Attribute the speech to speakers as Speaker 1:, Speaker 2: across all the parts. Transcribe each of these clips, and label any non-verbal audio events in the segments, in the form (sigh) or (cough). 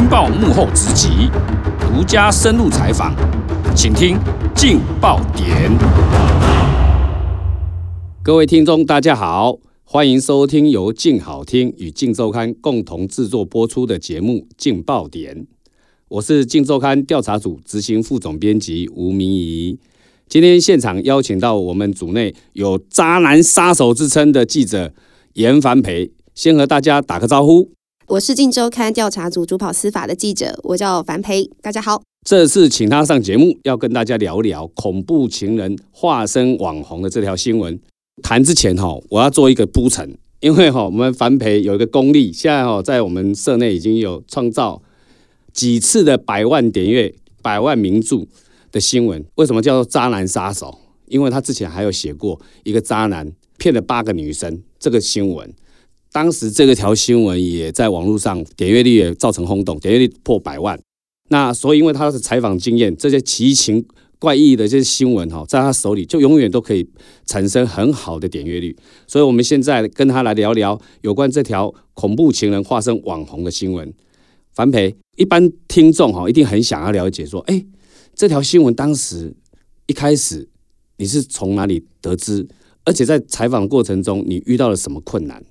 Speaker 1: 金报》幕后直击，独家深入采访，请听《劲爆点》。各位听众，大家好，欢迎收听由劲好听与劲周刊共同制作播出的节目《劲爆点》。我是劲周刊调查组执行副总编辑吴明仪。今天现场邀请到我们组内有“渣男杀手”之称的记者严凡培，先和大家打个招呼。
Speaker 2: 我是《镜周刊》调查组主跑司法的记者，我叫樊培，大家好。
Speaker 1: 这次请他上节目，要跟大家聊聊恐怖情人化身网红的这条新闻。谈之前哈，我要做一个铺陈，因为哈，我们樊培有一个功力，现在哈在我们社内已经有创造几次的百万点阅、百万名著的新闻。为什么叫做渣男杀手？因为他之前还有写过一个渣男骗了八个女生这个新闻。当时这个条新闻也在网络上点阅率也造成轰动，点阅率破百万。那所以因为他的采访经验，这些奇情怪异的这些新闻哈，在他手里就永远都可以产生很好的点阅率。所以我们现在跟他来聊聊有关这条恐怖情人化身网红的新闻。樊培，一般听众哈一定很想要了解说，哎，这条新闻当时一开始你是从哪里得知？而且在采访过程中你遇到了什么困难？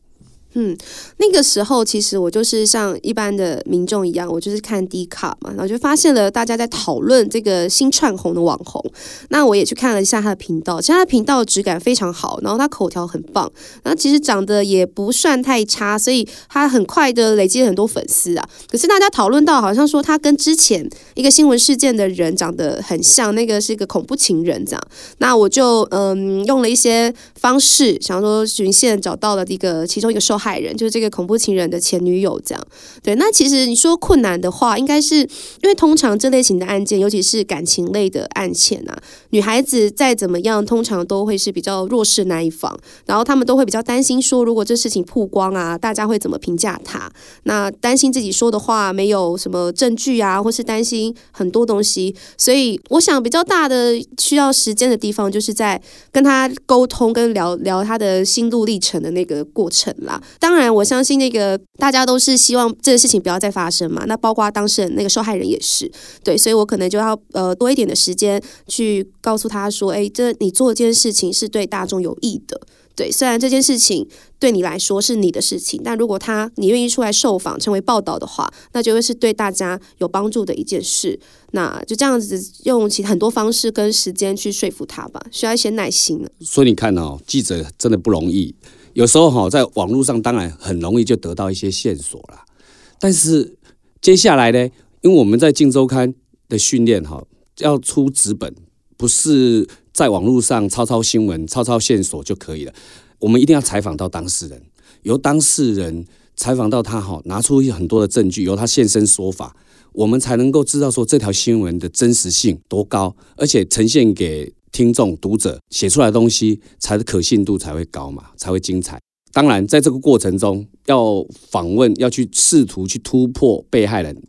Speaker 2: 嗯，那个时候其实我就是像一般的民众一样，我就是看 D 卡嘛，然后就发现了大家在讨论这个新串红的网红。那我也去看了一下他的频道，其实他的频道质感非常好，然后他口条很棒，然后其实长得也不算太差，所以他很快的累积了很多粉丝啊。可是大家讨论到好像说他跟之前一个新闻事件的人长得很像，那个是一个恐怖情人这样。那我就嗯用了一些方式，想说寻线找到了一个其中一个受害。害人就是这个恐怖情人的前女友，这样对。那其实你说困难的话，应该是因为通常这类型的案件，尤其是感情类的案件啊，女孩子再怎么样，通常都会是比较弱势那一方，然后他们都会比较担心说，如果这事情曝光啊，大家会怎么评价他？那担心自己说的话没有什么证据啊，或是担心很多东西。所以我想比较大的需要时间的地方，就是在跟他沟通跟聊聊他的心路历程的那个过程啦。当然，我相信那个大家都是希望这个事情不要再发生嘛。那包括当事人那个受害人也是，对，所以我可能就要呃多一点的时间去告诉他说，哎，这你做这件事情是对大众有益的。对，虽然这件事情对你来说是你的事情，但如果他你愿意出来受访成为报道的话，那就会是对大家有帮助的一件事。那就这样子用其很多方式跟时间去说服他吧，需要一些耐心
Speaker 1: 所以你看哦，记者真的不容易。有时候哈，在网络上当然很容易就得到一些线索了，但是接下来呢，因为我们在《镜周刊》的训练哈，要出纸本，不是在网络上抄抄新闻、抄抄线索就可以了。我们一定要采访到当事人，由当事人采访到他哈，拿出很多的证据，由他现身说法，我们才能够知道说这条新闻的真实性多高，而且呈现给。听众、读者写出来的东西，才可信度才会高嘛，才会精彩。当然，在这个过程中，要访问、要去试图去突破被害人，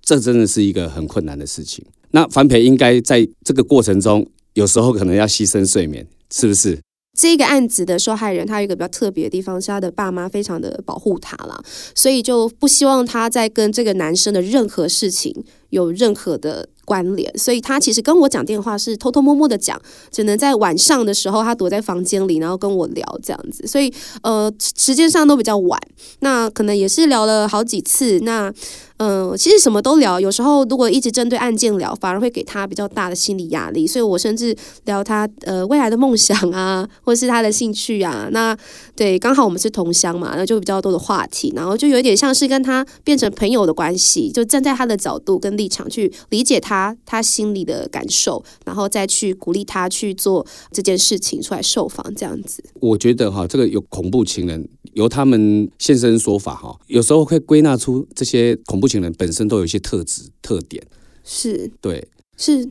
Speaker 1: 这真的是一个很困难的事情。那樊培应该在这个过程中，有时候可能要牺牲睡眠，是不是？
Speaker 2: 这个案子的受害人，他有一个比较特别的地方，是他的爸妈非常的保护他了，所以就不希望他在跟这个男生的任何事情有任何的。关联，所以他其实跟我讲电话是偷偷摸摸的讲，只能在晚上的时候，他躲在房间里，然后跟我聊这样子。所以呃，时间上都比较晚，那可能也是聊了好几次。那嗯，其实什么都聊，有时候如果一直针对案件聊，反而会给他比较大的心理压力。所以我甚至聊他呃未来的梦想啊，或是他的兴趣啊。那对，刚好我们是同乡嘛，那就比较多的话题，然后就有点像是跟他变成朋友的关系，就站在他的角度跟立场去理解他。他他心里的感受，然后再去鼓励他去做这件事情，出来受访这样子。
Speaker 1: 我觉得哈，这个有恐怖情人，由他们现身说法哈，有时候会归纳出这些恐怖情人本身都有一些特质特点。
Speaker 2: 是，
Speaker 1: 对，
Speaker 2: 是。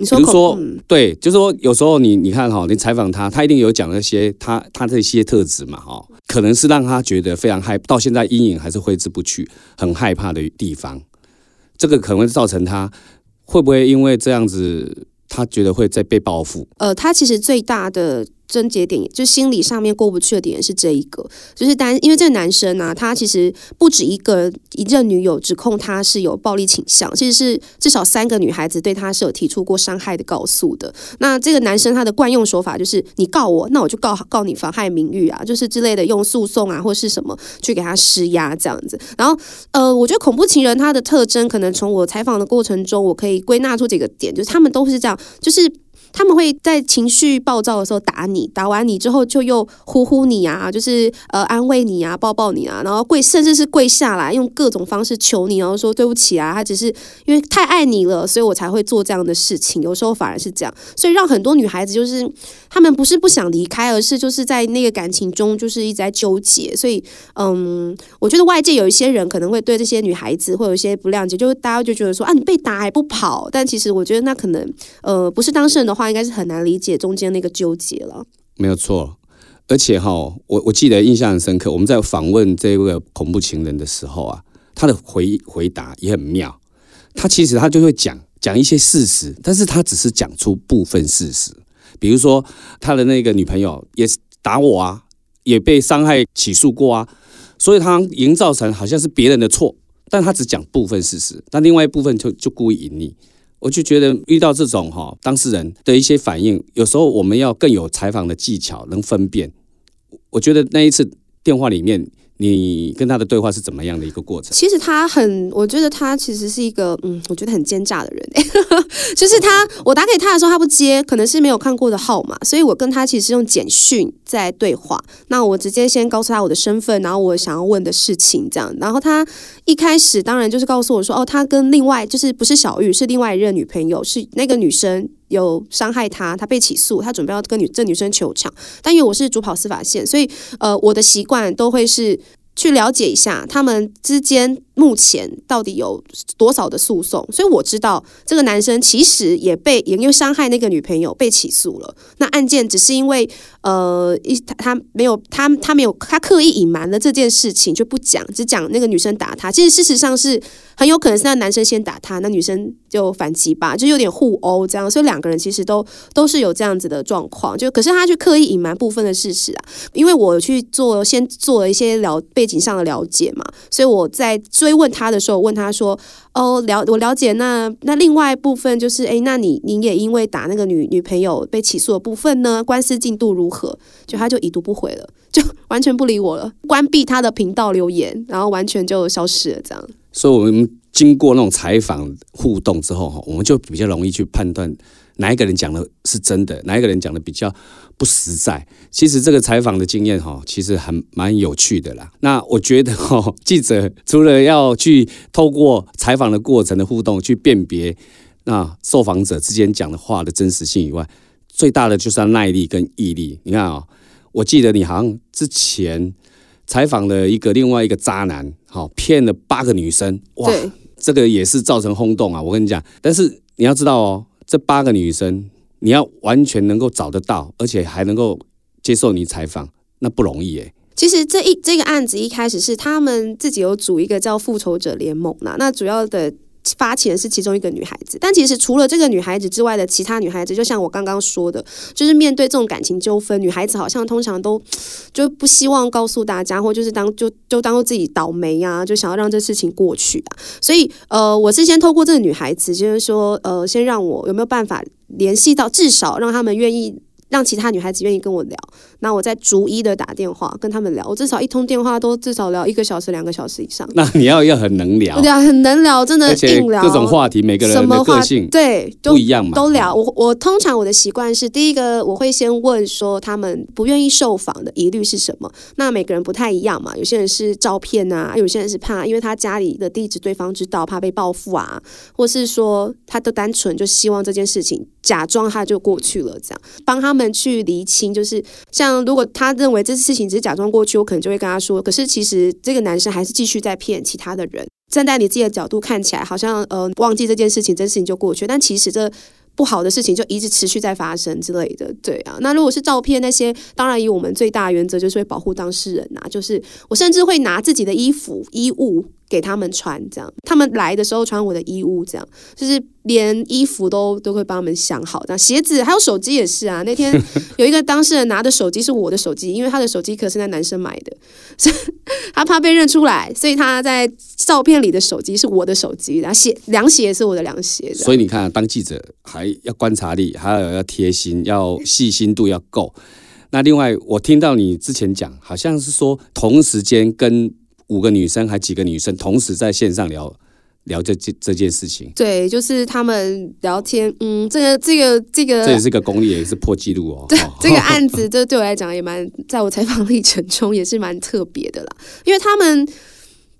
Speaker 2: 你
Speaker 1: 说，比如说，对，就是说，有时候你你看哈，你采访他，他一定有讲那些他他这些特质嘛哈，可能是让他觉得非常害，到现在阴影还是挥之不去，很害怕的地方。这个可能会造成他。会不会因为这样子，他觉得会在被报复？
Speaker 2: 呃，他其实最大的症结点，就心理上面过不去的点是这一个，就是单因为这个男生啊，他其实不止一个一任女友指控他是有暴力倾向，其实是至少三个女孩子对他是有提出过伤害的告诉的。那这个男生他的惯用手法就是你告我，那我就告告你妨害名誉啊，就是之类的用诉讼啊或是什么去给他施压这样子。然后呃，我觉得恐怖情人他的特征可能从我采访的过程中，我可以归纳出几个点，就是他们都是这样，就是。他们会在情绪暴躁的时候打你，打完你之后就又呼呼你啊，就是呃安慰你啊，抱抱你啊，然后跪，甚至是跪下来用各种方式求你，然后说对不起啊，他只是因为太爱你了，所以我才会做这样的事情。有时候反而是这样，所以让很多女孩子就是他们不是不想离开，而是就是在那个感情中就是一直在纠结。所以嗯，我觉得外界有一些人可能会对这些女孩子会有一些不谅解，就是大家就觉得说啊，你被打还不跑，但其实我觉得那可能呃不是当事人的。话应该是很难理解中间那个纠结了，
Speaker 1: 没有错。而且哈，我我记得印象很深刻，我们在访问这个恐怖情人的时候啊，他的回回答也很妙。他其实他就会讲讲一些事实，但是他只是讲出部分事实。比如说他的那个女朋友也是打我啊，也被伤害起诉过啊，所以他营造成好像是别人的错，但他只讲部分事实，但另外一部分就就故意隐匿。我就觉得遇到这种哈当事人的一些反应，有时候我们要更有采访的技巧，能分辨。我觉得那一次电话里面。你跟他的对话是怎么样的一个过程？
Speaker 2: 其实他很，我觉得他其实是一个，嗯，我觉得很奸诈的人。(laughs) 就是他，我打给他的时候他不接，可能是没有看过的号码，所以我跟他其实用简讯在对话。那我直接先告诉他我的身份，然后我想要问的事情这样。然后他一开始当然就是告诉我说，哦，他跟另外就是不是小玉，是另外一任女朋友，是那个女生有伤害他，他被起诉，他准备要跟女这女生求偿。但因为我是主跑司法线，所以呃，我的习惯都会是。去了解一下他们之间目前到底有多少的诉讼，所以我知道这个男生其实也被也因为伤害那个女朋友被起诉了。那案件只是因为呃一他他没有他他没有他刻意隐瞒了这件事情就不讲，只讲那个女生打他。其实事实上是很有可能是那男生先打他，那女生就反击吧，就有点互殴这样。所以两个人其实都 (laughs) 都是有这样子的状况。就可是他去刻意隐瞒部分的事实啊，因为我去做先做了一些了背。景上的了解嘛，所以我在追问他的时候，问他说：“哦，了，我了解。那那另外一部分就是，哎，那你你也因为打那个女女朋友被起诉的部分呢？官司进度如何？”就他就已读不回了，就完全不理我了，关闭他的频道留言，然后完全就消失了。这样，
Speaker 1: 所以我们经过那种采访互动之后，哈，我们就比较容易去判断。哪一个人讲的是真的？哪一个人讲的比较不实在？其实这个采访的经验哈，其实很蛮有趣的啦。那我觉得哈，记者除了要去透过采访的过程的互动去辨别那受访者之间讲的话的真实性以外，最大的就是要耐力跟毅力。你看啊，我记得你好像之前采访了一个另外一个渣男，好骗了八个女生，哇，这个也是造成轰动啊。我跟你讲，但是你要知道哦。这八个女生，你要完全能够找得到，而且还能够接受你采访，那不容易诶。
Speaker 2: 其实这一这个案子一开始是他们自己有组一个叫复仇者联盟啦，那主要的。发起的是其中一个女孩子，但其实除了这个女孩子之外的其他女孩子，就像我刚刚说的，就是面对这种感情纠纷，女孩子好像通常都 (sniffs) 就不希望告诉大家，或就是当就就当做自己倒霉呀，就想要让这事情过去啊。所以呃，我是先透过这个女孩子，就是说呃，先让我有没有办法联系到，至少让他们愿意。让其他女孩子愿意跟我聊，那我再逐一的打电话跟他们聊，我至少一通电话都至少聊一个小时、两个小时以上。
Speaker 1: 那你要要很能聊，
Speaker 2: 对啊，很能聊，真的硬聊
Speaker 1: 各种话题，每个人的个性
Speaker 2: 对
Speaker 1: 不一样嘛，
Speaker 2: 都聊。我我通常我的习惯是，第一个我会先问说他们不愿意受访的疑虑是什么。那每个人不太一样嘛，有些人是照片啊，有些人是怕因为他家里的地址对方知道，怕被报复啊，或是说他都单纯就希望这件事情假装他就过去了，这样帮他。们去厘清，就是像如果他认为这事情只是假装过去，我可能就会跟他说，可是其实这个男生还是继续在骗其他的人。站在你自己的角度看起来，好像呃忘记这件事情，这事情就过去，但其实这不好的事情就一直持续在发生之类的。对啊，那如果是照片那些，当然以我们最大原则就是会保护当事人呐，就是我甚至会拿自己的衣服衣物。给他们穿，这样他们来的时候穿我的衣物，这样就是连衣服都都会帮他们想好，这样鞋子还有手机也是啊。(laughs) 那天有一个当事人拿的手机是我的手机，因为他的手机壳是那男生买的，所以 (laughs) 他怕被认出来，所以他在照片里的手机是我的手机，然后鞋凉鞋也是我的凉鞋。
Speaker 1: 所以你看，当记者还要观察力，还有要贴心，要细心度要够。那另外，我听到你之前讲，好像是说同时间跟五个女生还几个女生同时在线上聊聊这这这件事情，
Speaker 2: 对，就是他们聊天，嗯，这个这个这个，
Speaker 1: 这也是个公益，也是破纪录哦。(laughs)
Speaker 2: 对，这个案子，这对我来讲也蛮，在我采访历程中也是蛮特别的啦，因为他们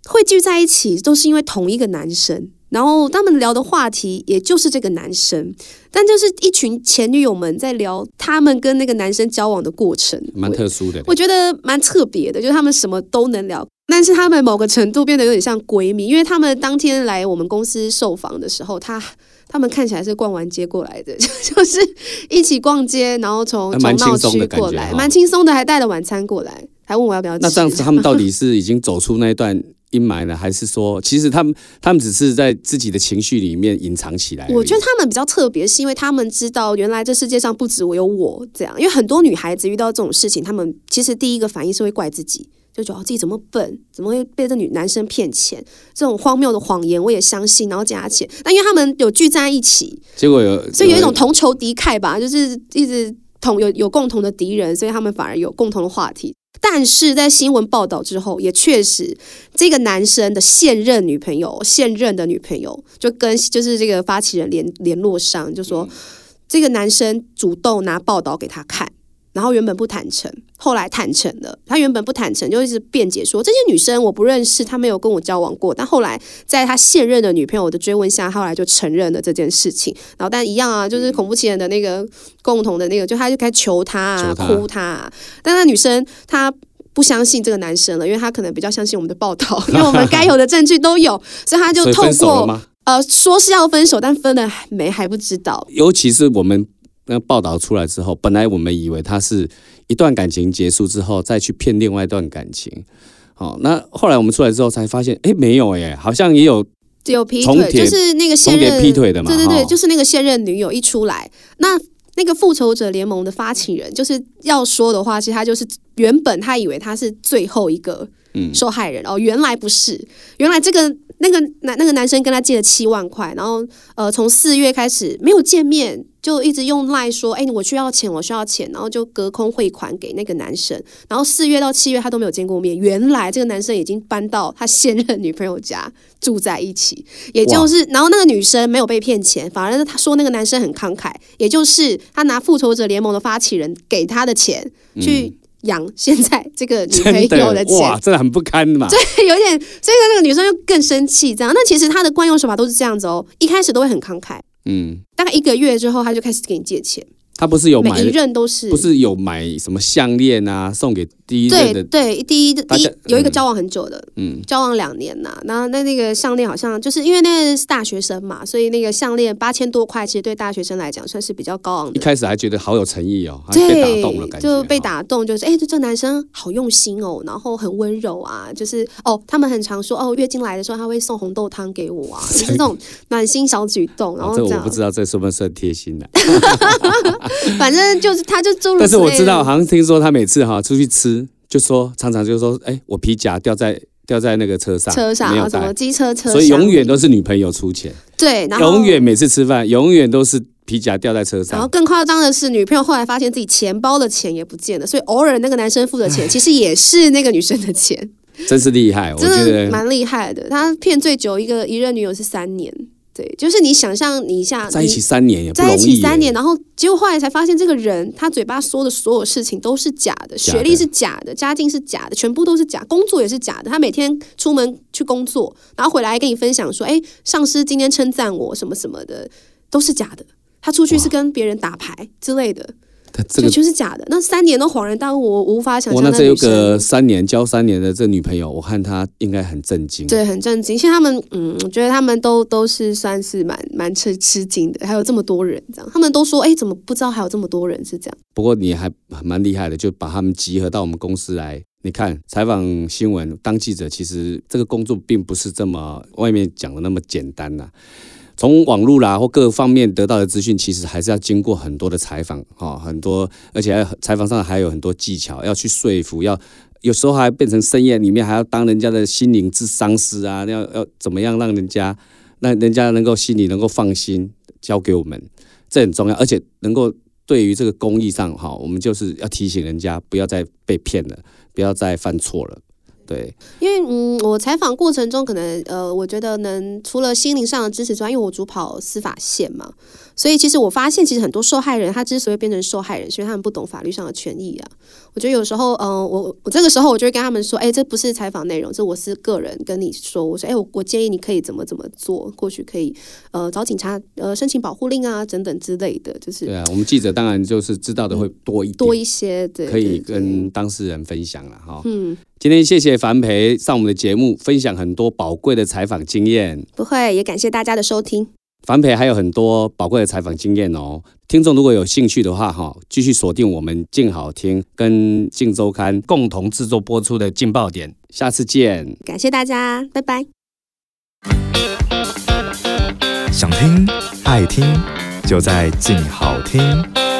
Speaker 2: 会聚在一起，都是因为同一个男生。然后他们聊的话题也就是这个男生，但就是一群前女友们在聊他们跟那个男生交往的过程，
Speaker 1: 蛮特殊的。
Speaker 2: 我觉得蛮特别的，就是他们什么都能聊，但是他们某个程度变得有点像闺蜜，因为他们当天来我们公司受访的时候，他他们看起来是逛完街过来的，(laughs) 就是一起逛街，然后从从闹区过来，蛮轻松的，还带了晚餐过来，还问我要不要。
Speaker 1: 那这样子，他们到底是已经走出那一段？阴霾呢？(laughs) 还是说，其实他们他们只是在自己的情绪里面隐藏起来？
Speaker 2: 我觉得他们比较特别，是因为他们知道原来这世界上不止我有我这样。因为很多女孩子遇到这种事情，他们其实第一个反应是会怪自己，就觉得自己怎么笨，怎么会被这女男生骗钱？这种荒谬的谎言我也相信，然后加钱。那因为他们有聚在一起，
Speaker 1: 结果有
Speaker 2: 所以有一种同仇敌忾吧，就是一直同有有共同的敌人，所以他们反而有共同的话题。但是在新闻报道之后，也确实，这个男生的现任女朋友、现任的女朋友就跟就是这个发起人联联络上，就说这个男生主动拿报道给他看。然后原本不坦诚，后来坦诚了。他原本不坦诚，就一直辩解说这些女生我不认识，她没有跟我交往过。但后来在他现任的女朋友的追问下，后来就承认了这件事情。然后但一样啊，就是恐怖情人的那个共同的那个，就他就该求他啊，哭他。啊。但那女生她不相信这个男生了，因为她可能比较相信我们的报道，(laughs) 因为我们该有的证据都有，所以他就透过呃说是要分手，但分了没还不知道。
Speaker 1: 尤其是我们。那报道出来之后，本来我们以为他是一段感情结束之后再去骗另外一段感情，好，那后来我们出来之后才发现，哎，没有哎，好像也有
Speaker 2: 有劈腿，就是那个现任
Speaker 1: 劈腿的嘛，
Speaker 2: 对对对，就是那个现任女友一出来，那那个复仇者联盟的发起人就是要说的话，其实他就是原本他以为他是最后一个受害人，哦，原来不是，原来这个。那个男那个男生跟他借了七万块，然后呃从四月开始没有见面，就一直用赖说，哎，我需要钱，我需要钱，然后就隔空汇款给那个男生，然后四月到七月他都没有见过面，原来这个男生已经搬到他现任女朋友家住在一起，也就是 (laughs) 然后那个女生没有被骗钱，反而他说那个男生很慷慨，也就是他拿复仇者联盟的发起人给他的钱去。养现在这个女朋友的钱，
Speaker 1: 哇，真的很不堪嘛。
Speaker 2: 对，有点，所以那个女生就更生气，这样。那其实她的惯用手法都是这样子哦，一开始都会很慷慨，嗯，大概一个月之后，她就开始给你借钱。
Speaker 1: 他不是有
Speaker 2: 每一任都是
Speaker 1: 不是有买什么项链啊，送给第一
Speaker 2: 对对第一第一有一个交往很久的，嗯，交往两年呐，然后那那个项链好像就是因为那是大学生嘛，所以那个项链八千多块，其实对大学生来讲算是比较高昂的。
Speaker 1: 一开始还觉得好有诚意哦，被打动了，感
Speaker 2: 觉就被打动，就是哎，这这男生好用心哦，然后很温柔啊，就是哦，他们很常说哦，月经来的时候他会送红豆汤给我啊，(laughs) 就是这种暖心小举动。然后
Speaker 1: 这我不知道这是不是很贴心的，(laughs)
Speaker 2: 反正就。是他，就
Speaker 1: 但是我知道，好像听说他每次哈出去吃，就说常常就说，哎，我皮夹掉在掉在那个车上，
Speaker 2: 车上啊，什么机车车，
Speaker 1: 所以永远都是女朋友出钱。
Speaker 2: 对，然后
Speaker 1: 永远每次吃饭，永远都是皮夹掉在车上。
Speaker 2: 然后更夸张的是，女朋友后来发现自己钱包的钱也不见了，所以偶尔那个男生付的钱，(laughs) 其实也是那个女生的钱。
Speaker 1: 真是厉害，我觉得 (laughs)
Speaker 2: 蛮厉害的。他骗最久一个一任女友是三年。对，就是你想象你一下，
Speaker 1: 在一起三年也
Speaker 2: 在一起三年，然后结果后来才发现，这个人他嘴巴说的所有事情都是假的，学历是假的，家境是假的，全部都是假，工作也是假的。他每天出门去工作，然后回来跟你分享说：“哎，上司今天称赞我什么什么的，都是假的。”他出去是跟别人打牌之类的。这个就是假的，那三年都恍然大悟，我无法想象。
Speaker 1: 那这有个三年交三年的这女朋友，我看她应该很震惊。
Speaker 2: 对，很震惊。其实他们，嗯，我觉得他们都都是算是蛮蛮吃吃惊的，还有这么多人这样。他们都说，哎，怎么不知道还有这么多人是这样？
Speaker 1: 不过你还蛮厉害的，就把他们集合到我们公司来你看采访新闻当记者，其实这个工作并不是这么外面讲的那么简单呐、从网络啦或各方面得到的资讯，其实还是要经过很多的采访哈，很多而且还采访上还有很多技巧要去说服，要有时候还变成深夜里面还要当人家的心灵之商师啊，要要怎么样让人家让人家能够心里能够放心交给我们，这很重要，而且能够对于这个公益上哈，我们就是要提醒人家不要再被骗了，不要再犯错了。对，
Speaker 2: 因为嗯，我采访过程中可能呃，我觉得能除了心灵上的支持之外，因为我主跑司法线嘛，所以其实我发现，其实很多受害人他之所以变成受害人，是因为他们不懂法律上的权益啊。我觉得有时候，嗯、我我这个时候我就会跟他们说，哎，这不是采访内容，这我是个人跟你说，我说，哎，我我建议你可以怎么怎么做，或许可以呃找警察呃申请保护令啊，等等之类的，就是
Speaker 1: 对啊，我们记者当然就是知道的会多一点，
Speaker 2: 多一些，对，
Speaker 1: 可以跟当事人分享了哈。
Speaker 2: 嗯，
Speaker 1: 今天谢谢樊培上我们的节目，分享很多宝贵的采访经验。
Speaker 2: 不会，也感谢大家的收听。
Speaker 1: 樊培还有很多宝贵的采访经验哦。听众如果有兴趣的话，哈，继续锁定我们静好听跟静周刊共同制作播出的劲爆点。下次见。
Speaker 2: 感谢大家，拜拜。
Speaker 3: 想听爱听，就在静好听。